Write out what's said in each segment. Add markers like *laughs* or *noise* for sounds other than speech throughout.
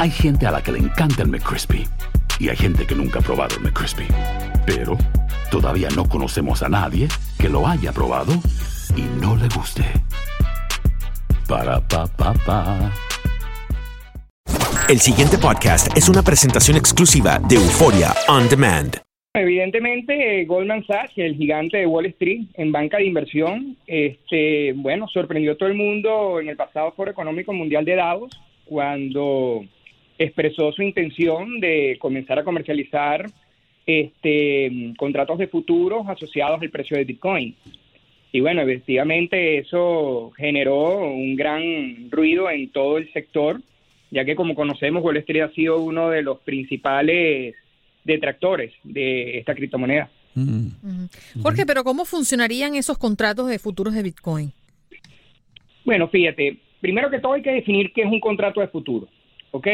Hay gente a la que le encanta el McCrispy y hay gente que nunca ha probado el McCrispy. Pero todavía no conocemos a nadie que lo haya probado y no le guste. Para pa pa pa. El siguiente podcast es una presentación exclusiva de Euforia On Demand. Evidentemente, eh, Goldman Sachs, el gigante de Wall Street en banca de inversión, este, bueno, sorprendió a todo el mundo en el pasado Foro Económico Mundial de Davos cuando expresó su intención de comenzar a comercializar este, contratos de futuros asociados al precio de Bitcoin. Y bueno, efectivamente eso generó un gran ruido en todo el sector, ya que como conocemos, Wall Street ha sido uno de los principales detractores de esta criptomoneda. Jorge, pero ¿cómo funcionarían esos contratos de futuros de Bitcoin? Bueno, fíjate, primero que todo hay que definir qué es un contrato de futuro, ¿ok?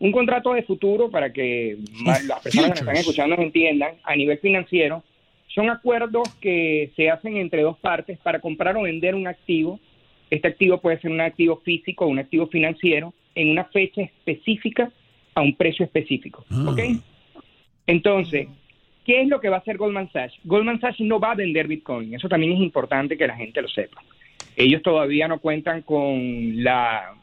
Un contrato de futuro, para que las personas que nos están escuchando nos entiendan, a nivel financiero, son acuerdos que se hacen entre dos partes para comprar o vender un activo. Este activo puede ser un activo físico o un activo financiero en una fecha específica a un precio específico, ¿ok? Entonces, ¿qué es lo que va a hacer Goldman Sachs? Goldman Sachs no va a vender Bitcoin, eso también es importante que la gente lo sepa. Ellos todavía no cuentan con la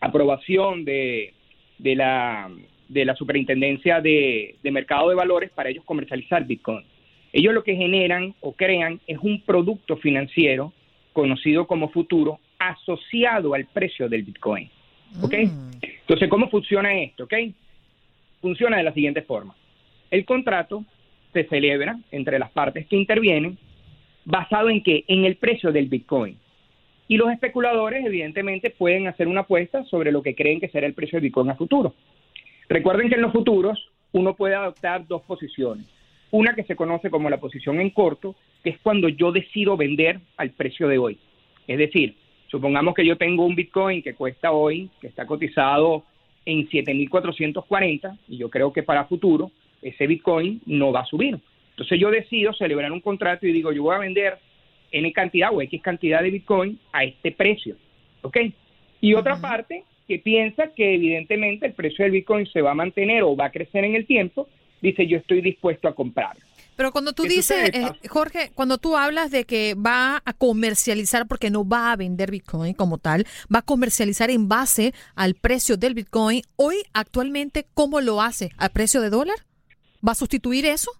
aprobación de, de la, de la Superintendencia de, de Mercado de Valores para ellos comercializar Bitcoin. Ellos lo que generan o crean es un producto financiero conocido como futuro asociado al precio del Bitcoin. ¿Ok? Entonces, ¿cómo funciona esto? ¿Ok? Funciona de la siguiente forma. El contrato se celebra entre las partes que intervienen basado en qué? En el precio del Bitcoin. Y los especuladores, evidentemente, pueden hacer una apuesta sobre lo que creen que será el precio del Bitcoin a futuro. Recuerden que en los futuros uno puede adoptar dos posiciones. Una que se conoce como la posición en corto, que es cuando yo decido vender al precio de hoy. Es decir, supongamos que yo tengo un Bitcoin que cuesta hoy, que está cotizado en 7.440, y yo creo que para futuro ese Bitcoin no va a subir. Entonces yo decido celebrar un contrato y digo, yo voy a vender N cantidad o X cantidad de Bitcoin a este precio. ¿Ok? Y otra parte que piensa que evidentemente el precio del Bitcoin se va a mantener o va a crecer en el tiempo, dice yo estoy dispuesto a comprar. Pero cuando tú ¿Qué dices, eh, Jorge, cuando tú hablas de que va a comercializar, porque no va a vender Bitcoin como tal, va a comercializar en base al precio del Bitcoin, hoy actualmente, ¿cómo lo hace? ¿A precio de dólar? ¿Va a sustituir eso?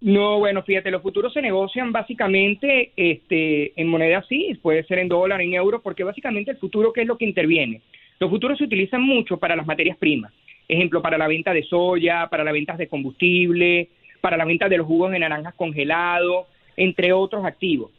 No, bueno, fíjate, los futuros se negocian básicamente este, en moneda así, puede ser en dólar, en euro, porque básicamente el futuro, ¿qué es lo que interviene? Los futuros se utilizan mucho para las materias primas. Ejemplo, para la venta de soya, para la venta de combustible, para la venta de los jugos de naranjas congelados, entre otros activos.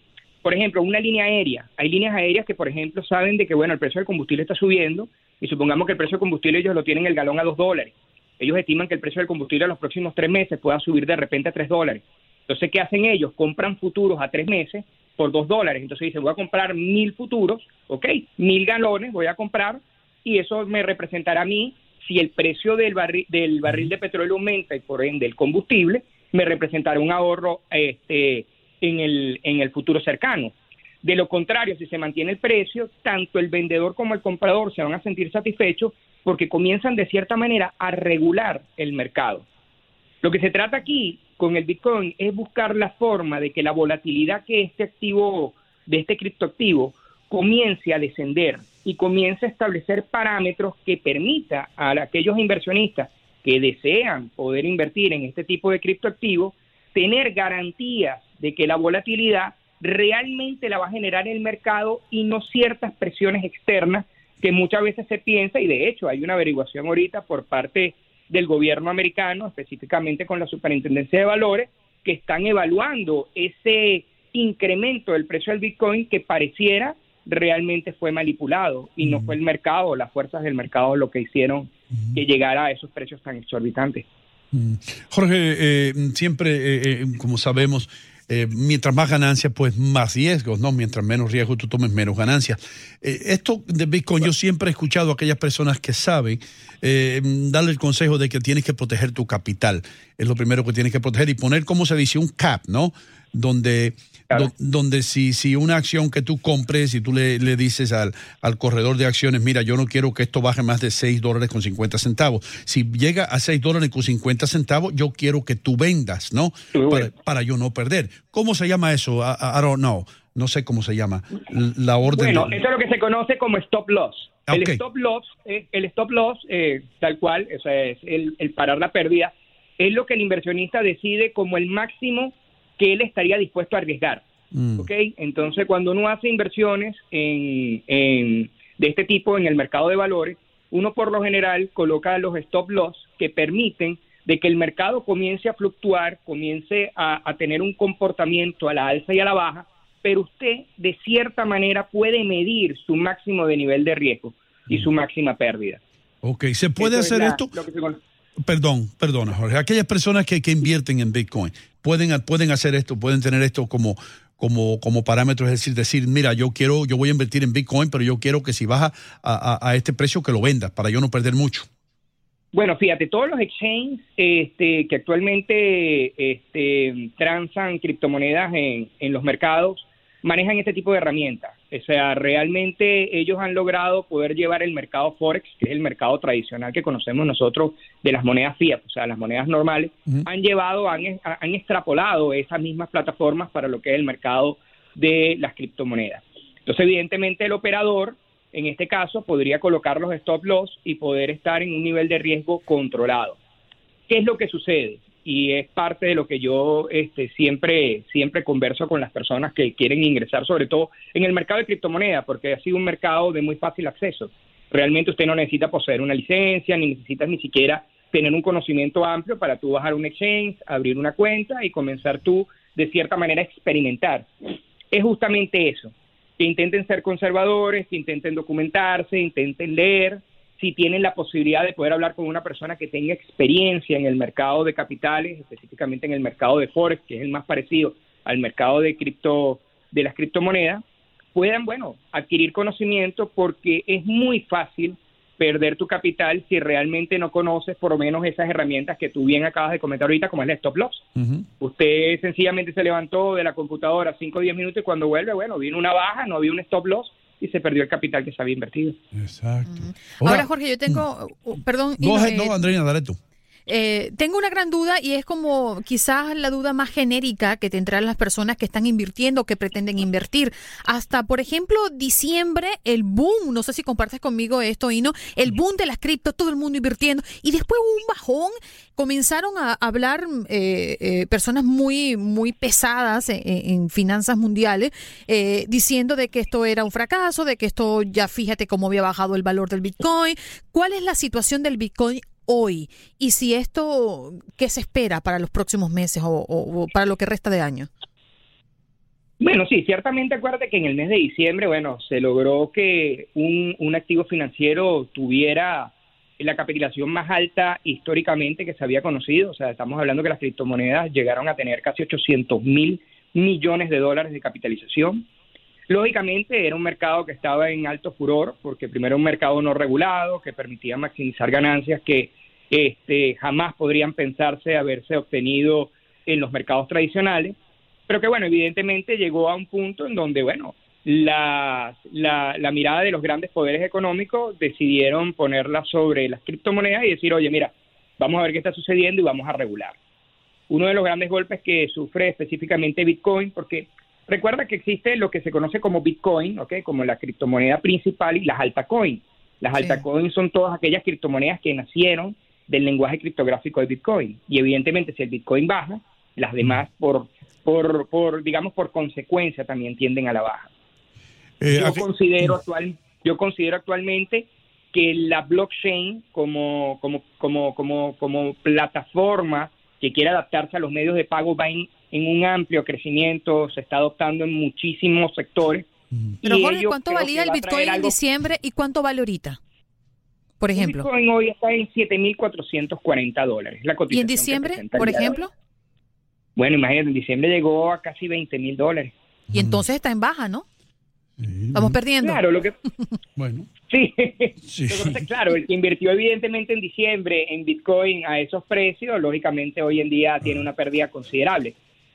Por ejemplo, una línea aérea. Hay líneas aéreas que, por ejemplo, saben de que, bueno, el precio del combustible está subiendo y supongamos que el precio del combustible ellos lo tienen el galón a dos dólares. Ellos estiman que el precio del combustible en los próximos tres meses pueda subir de repente a tres dólares. Entonces, ¿qué hacen ellos? Compran futuros a tres meses por dos dólares. Entonces dicen, voy a comprar mil futuros, ¿ok? Mil galones voy a comprar y eso me representará a mí si el precio del barril, del barril de petróleo aumenta y por ende el combustible, me representará un ahorro este, en, el, en el futuro cercano. De lo contrario, si se mantiene el precio, tanto el vendedor como el comprador se van a sentir satisfechos porque comienzan de cierta manera a regular el mercado. Lo que se trata aquí con el Bitcoin es buscar la forma de que la volatilidad que este activo, de este criptoactivo, comience a descender y comience a establecer parámetros que permita a aquellos inversionistas que desean poder invertir en este tipo de criptoactivos tener garantías de que la volatilidad realmente la va a generar el mercado y no ciertas presiones externas que muchas veces se piensa y de hecho hay una averiguación ahorita por parte del gobierno americano, específicamente con la Superintendencia de Valores, que están evaluando ese incremento del precio del Bitcoin que pareciera realmente fue manipulado y no fue el mercado, las fuerzas del mercado lo que hicieron que llegara a esos precios tan exorbitantes. Jorge, eh, siempre, eh, eh, como sabemos, mientras más ganancias, pues más riesgos, ¿no? Mientras menos riesgo tú tomes, menos ganancias. esto de Bitcoin, yo siempre he escuchado a aquellas personas que saben darle el consejo de que tienes que proteger tu capital. Es lo primero que tienes que proteger y poner, como se dice, un cap, ¿no? Donde donde si, si una acción que tú compres y tú le, le dices al, al, corredor de acciones, mira, yo no quiero que esto baje más de 6 dólares con 50 centavos. Si llega a 6 dólares con 50 centavos, yo quiero que tú vendas, ¿no? Para, yo no perder. ¿Cómo se llama eso? I, don't know. No sé cómo se llama. La orden. Bueno, eso es lo que se conoce como stop loss. El stop loss, eh, el stop loss eh, tal cual, o sea, es el, el parar la pérdida, es lo que el inversionista decide como el máximo que él estaría dispuesto a arriesgar. Mm. Entonces, cuando uno hace inversiones en, de este tipo en el mercado de valores, uno por lo general coloca los stop loss que permiten de que el mercado comience a fluctuar, comience a, a tener un comportamiento a la alza y a la baja, pero usted de cierta manera puede medir su máximo de nivel de riesgo y su máxima pérdida. Ok, ¿se puede hacer esto? Perdón, perdona, Jorge. Aquellas personas que, que invierten en Bitcoin pueden, pueden hacer esto, pueden tener esto como, como, como parámetro, es decir, decir, mira, yo quiero, yo voy a invertir en Bitcoin, pero yo quiero que si baja a, este precio que lo vendas, para yo no perder mucho. Bueno, fíjate, todos los exchanges este, que actualmente este, transan criptomonedas en, en los mercados manejan este tipo de herramientas. O sea, realmente ellos han logrado poder llevar el mercado Forex, que es el mercado tradicional que conocemos nosotros de las monedas fiat, o sea, las monedas normales, han llevado, han, han extrapolado esas mismas plataformas para lo que es el mercado de las criptomonedas. Entonces, evidentemente, el operador, en este caso, podría colocar los stop loss y poder estar en un nivel de riesgo controlado. ¿Qué es lo que sucede? Y es parte de lo que yo este, siempre, siempre converso con las personas que quieren ingresar, sobre todo en el mercado de criptomonedas, porque ha sido un mercado de muy fácil acceso. Realmente usted no necesita poseer una licencia, ni necesitas ni siquiera tener un conocimiento amplio para tú bajar un exchange, abrir una cuenta y comenzar tú, de cierta manera, a experimentar. Es justamente eso, que intenten ser conservadores, que intenten documentarse, intenten leer, si tienen la posibilidad de poder hablar con una persona que tenga experiencia en el mercado de capitales, específicamente en el mercado de Forex, que es el más parecido al mercado de cripto de las criptomonedas, puedan, bueno, adquirir conocimiento porque es muy fácil perder tu capital si realmente no conoces por lo menos esas herramientas que tú bien acabas de comentar ahorita, como es el stop loss. Usted sencillamente se levantó de la computadora 5 o 10 minutos y cuando vuelve, bueno, vino una baja, no había un stop loss y se perdió el capital que se había invertido. Exacto. Ahora, Jorge, yo tengo, uh, perdón. No, no, Andreina, dale tú. Eh, tengo una gran duda y es como quizás la duda más genérica que tendrán las personas que están invirtiendo, que pretenden invertir. Hasta, por ejemplo, diciembre, el boom, no sé si compartes conmigo esto, Ino, el boom de las criptos, todo el mundo invirtiendo. Y después hubo un bajón, comenzaron a hablar eh, eh, personas muy, muy pesadas en, finanzas mundiales, diciendo de que esto era un fracaso, de que esto ya fíjate cómo había bajado el valor del Bitcoin. ¿Cuál es la situación del Bitcoin hoy y si esto, ¿qué se espera para los próximos meses o, para lo que resta de año? Bueno, sí, ciertamente acuérdate que en el mes de diciembre, bueno, se logró que un, un activo financiero tuviera la capitalización más alta históricamente que se había conocido. O sea, estamos hablando que las criptomonedas llegaron a tener casi 800 mil millones de dólares de capitalización. Lógicamente era un mercado que estaba en alto furor, porque primero un mercado no regulado, que permitía maximizar ganancias que este, jamás podrían pensarse haberse obtenido en los mercados tradicionales, pero que bueno, evidentemente llegó a un punto en donde, bueno, la, la, la mirada de los grandes poderes económicos decidieron ponerla sobre las criptomonedas y decir, oye, mira, vamos a ver qué está sucediendo y vamos a regular. Uno de los grandes golpes que sufre específicamente Bitcoin, porque recuerda que existe lo que se conoce como Bitcoin, ¿ok? Como la criptomoneda principal y las altcoins. Las altcoins son todas aquellas criptomonedas que nacieron del lenguaje criptográfico de Bitcoin. Y evidentemente si el Bitcoin baja, las demás por, por, por digamos, por consecuencia también tienden a la baja. Eh, yo, considero actual, yo considero actualmente que la blockchain como, como, como, como, como plataforma que quiere adaptarse a los medios de pago va en, en un amplio crecimiento, se está adoptando en muchísimos sectores. Pero Y Jorge, ¿cuánto valía el Bitcoin en algo- diciembre y cuánto vale ahorita? Por ejemplo. Bitcoin hoy está en 7.440 dólares. La ¿Y cotización en que diciembre, por ejemplo? Bueno, imagínate, en diciembre llegó a casi 20 mil dólares. Y entonces está en baja, ¿no? Estamos perdiendo. Claro, lo que... *laughs* Bueno. Sí, Entonces, claro, el que invirtió evidentemente en diciembre en Bitcoin a esos precios, lógicamente hoy en día tiene una pérdida considerable.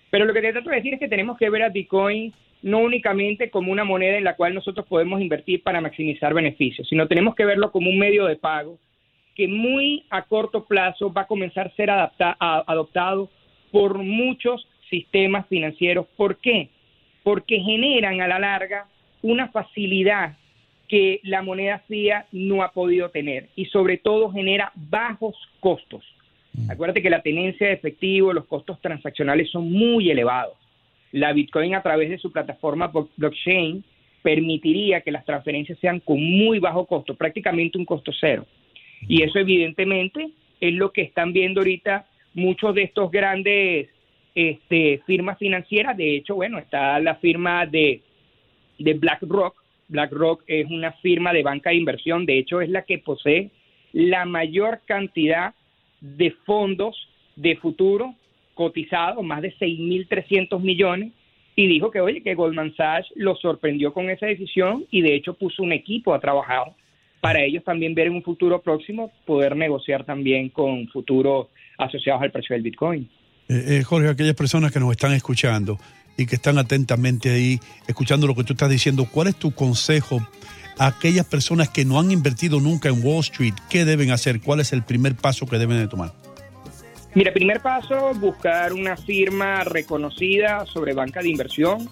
Pero lo que te trato de decir es que tenemos que ver a Bitcoin no únicamente como una moneda en la cual nosotros podemos invertir para maximizar beneficios, sino tenemos que verlo como un medio de pago que muy a corto plazo va a comenzar a ser adapta- a- adoptado por muchos sistemas financieros. ¿Por qué? Porque generan a la larga una facilidad que la moneda fiat no ha podido tener y sobre todo genera bajos costos. Acuérdate que la tenencia de efectivo, los costos transaccionales son muy elevados. La Bitcoin a través de su plataforma blo- blockchain permitiría que las transferencias sean con muy bajo costo, prácticamente un costo cero. Y eso evidentemente es lo que están viendo ahorita muchos de estos grandes este, firmas financieras. De hecho, bueno, está la firma de, de BlackRock. BlackRock es una firma de banca de inversión. De hecho, es la que posee la mayor cantidad de fondos de futuro cotizados, más de 6.300 millones, y dijo que, oye, que Goldman Sachs lo sorprendió con esa decisión y de hecho puso un equipo a trabajar para ellos también ver en un futuro próximo poder negociar también con futuros asociados al precio del Bitcoin. Eh, eh, Jorge, aquellas personas que nos están escuchando y que están atentamente ahí, escuchando lo que tú estás diciendo, ¿cuál es tu consejo a aquellas personas que no han invertido nunca en Wall Street? ¿Qué deben hacer? ¿Cuál es el primer paso que deben de tomar? Mira, primer paso, buscar una firma reconocida sobre banca de inversión.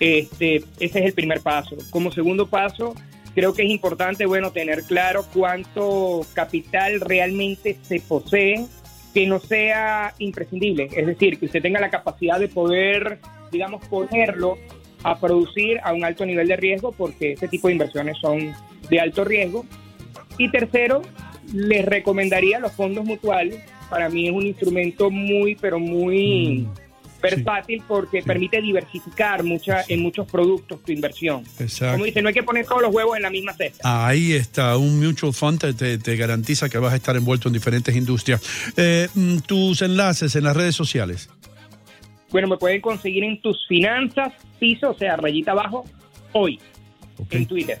Este, ese es el primer paso. Como segundo paso, creo que es importante, bueno, tener claro cuánto capital realmente se posee que no sea imprescindible. Es decir, que usted tenga la capacidad de poder, digamos, ponerlo a producir a un alto nivel de riesgo, porque este tipo de inversiones son de alto riesgo. Y tercero, les recomendaría los fondos mutuales. Para mí es un instrumento muy, pero muy versátil porque permite diversificar mucha, en muchos productos tu inversión. Exacto. Como dice, no hay que poner todos los huevos en la misma cesta. Ahí está, un mutual fund te, te- te garantiza que vas a estar envuelto en diferentes industrias. Eh, mm, tus enlaces en las redes sociales. Bueno, me pueden conseguir en tus finanzas, piso, o sea, rayita abajo, hoy, en Twitter.